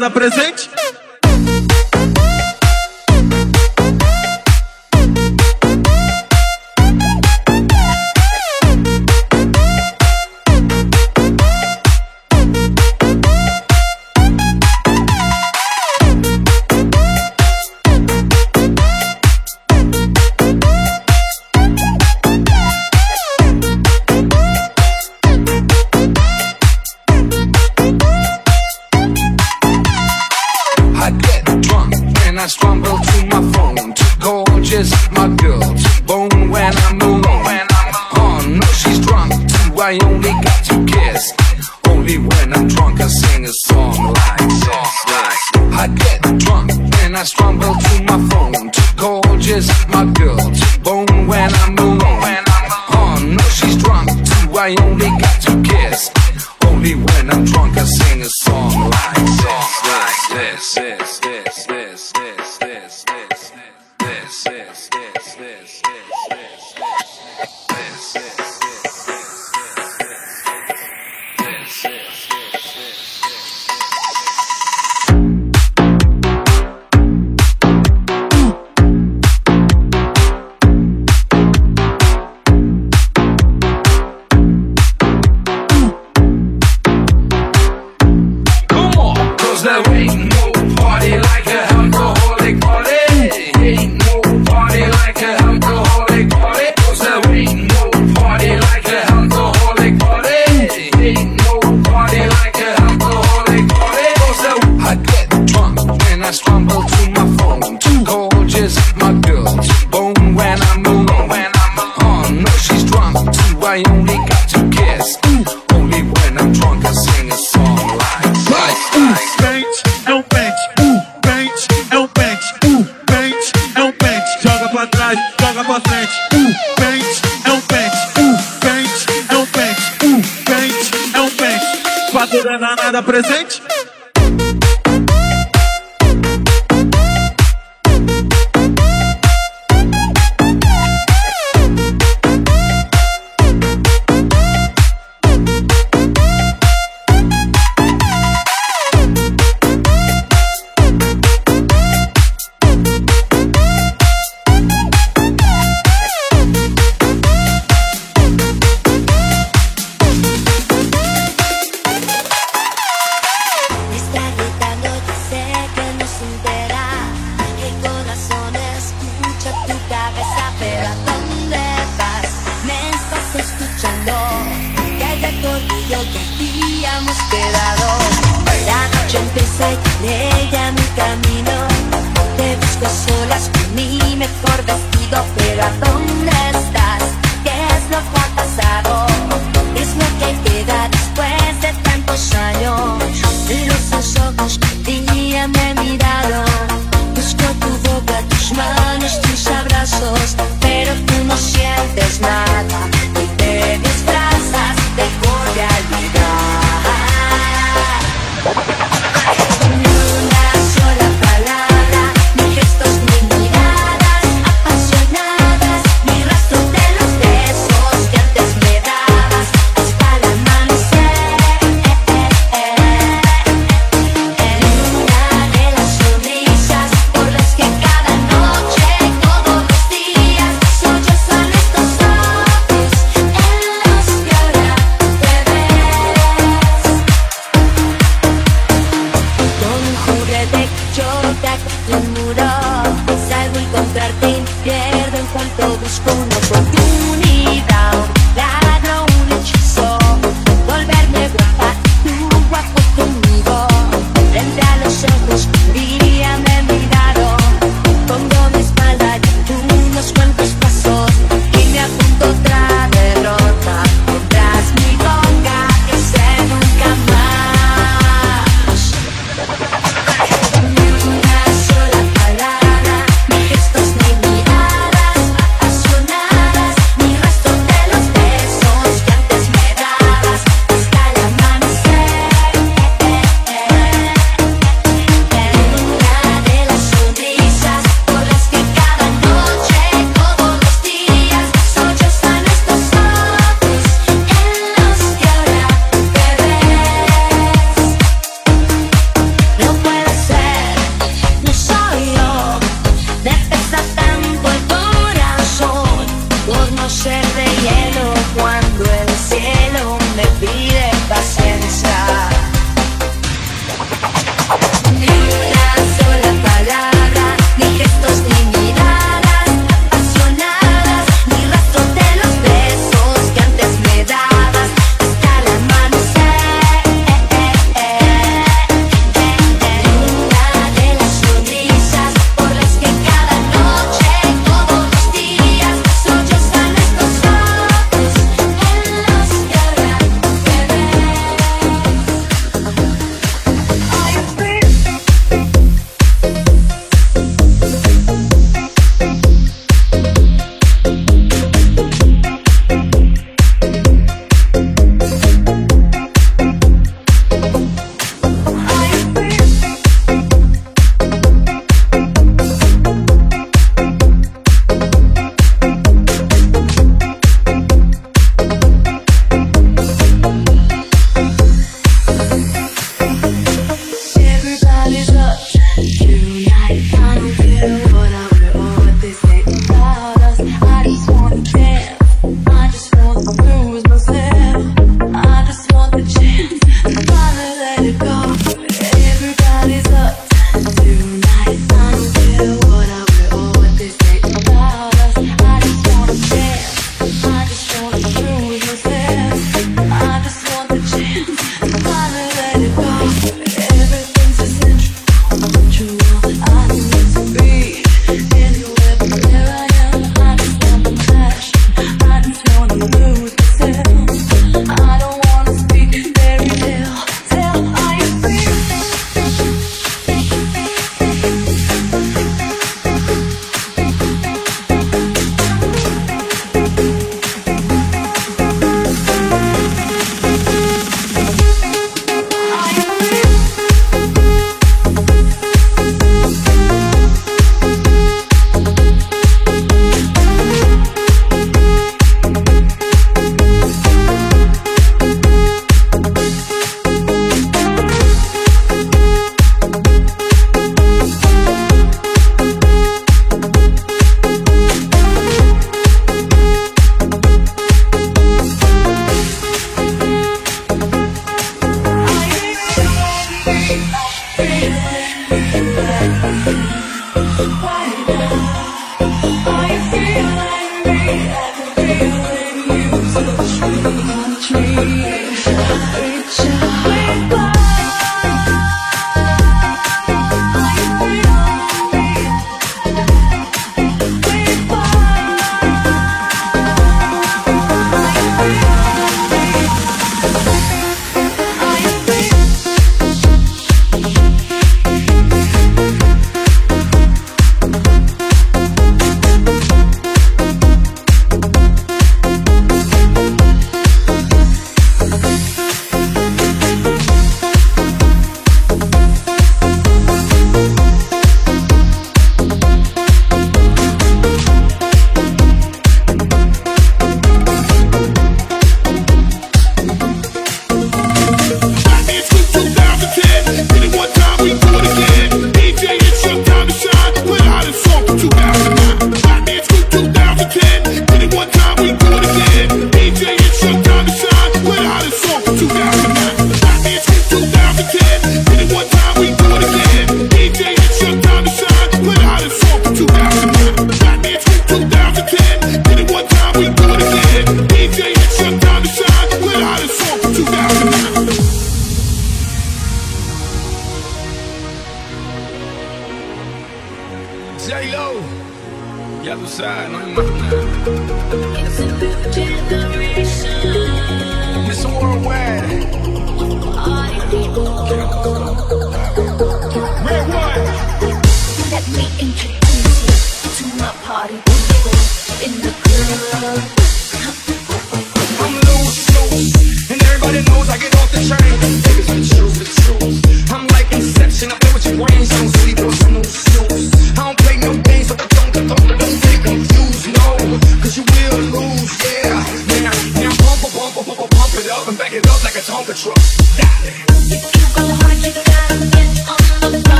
Fatura that waiting. Presente.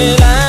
me la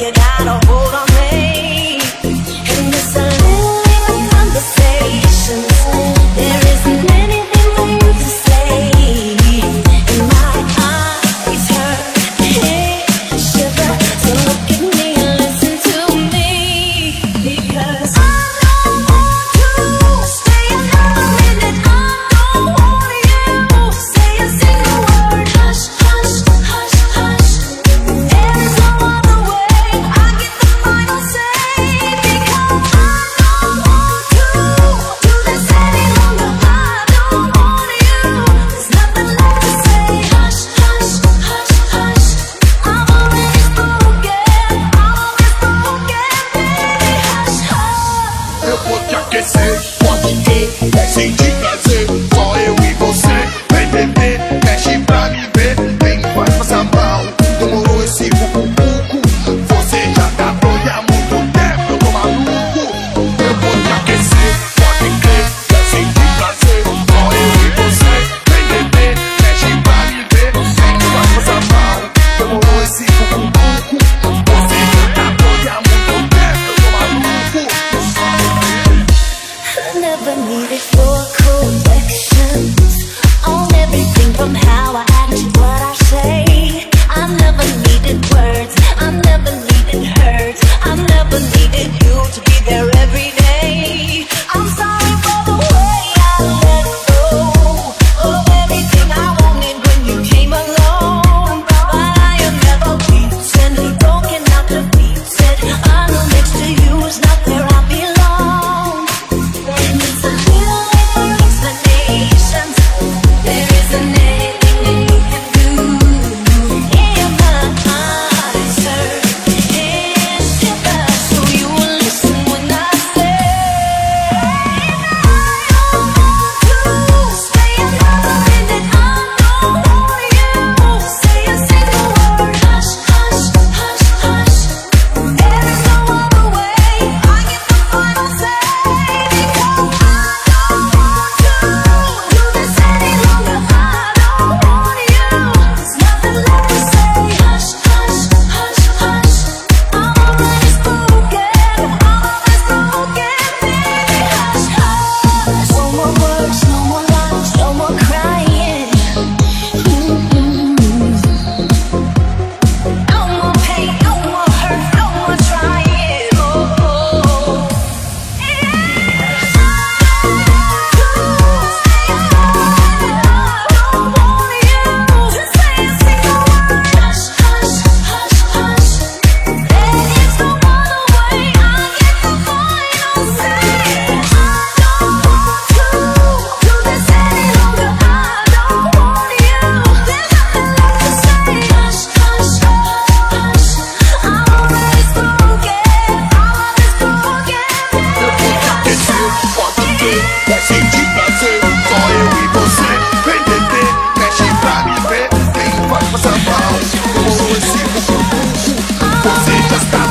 you gotta hold on. Você está